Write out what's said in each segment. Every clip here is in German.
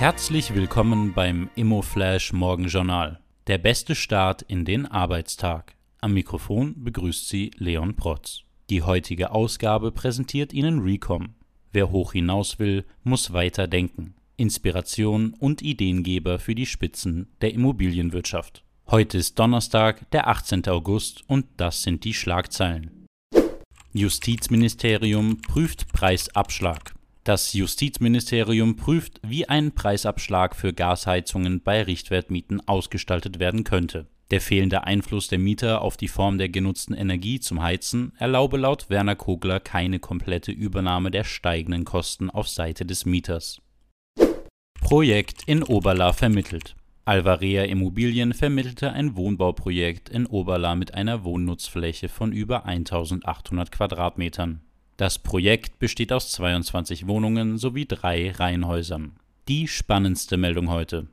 Herzlich willkommen beim ImmoFlash Morgenjournal. Der beste Start in den Arbeitstag. Am Mikrofon begrüßt Sie Leon Protz. Die heutige Ausgabe präsentiert Ihnen Recom. Wer hoch hinaus will, muss weiter denken. Inspiration und Ideengeber für die Spitzen der Immobilienwirtschaft. Heute ist Donnerstag, der 18. August und das sind die Schlagzeilen. Justizministerium prüft Preisabschlag. Das Justizministerium prüft, wie ein Preisabschlag für Gasheizungen bei Richtwertmieten ausgestaltet werden könnte. Der fehlende Einfluss der Mieter auf die Form der genutzten Energie zum Heizen erlaube laut Werner Kogler keine komplette Übernahme der steigenden Kosten auf Seite des Mieters. Projekt in Oberla vermittelt. Alvarea Immobilien vermittelte ein Wohnbauprojekt in Oberla mit einer Wohnnutzfläche von über 1800 Quadratmetern. Das Projekt besteht aus 22 Wohnungen sowie drei Reihenhäusern. Die spannendste Meldung heute.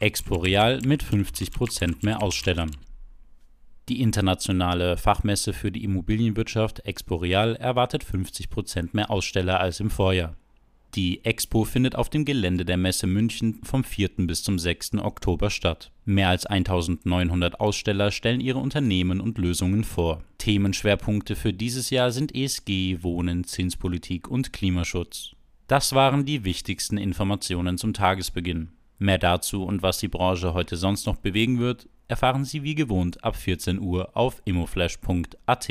Exporeal mit 50% mehr Ausstellern. Die internationale Fachmesse für die Immobilienwirtschaft Exporeal erwartet 50% mehr Aussteller als im Vorjahr. Die Expo findet auf dem Gelände der Messe München vom 4. bis zum 6. Oktober statt. Mehr als 1900 Aussteller stellen ihre Unternehmen und Lösungen vor. Themenschwerpunkte für dieses Jahr sind ESG, Wohnen, Zinspolitik und Klimaschutz. Das waren die wichtigsten Informationen zum Tagesbeginn. Mehr dazu und was die Branche heute sonst noch bewegen wird, erfahren Sie wie gewohnt ab 14 Uhr auf immoflash.at.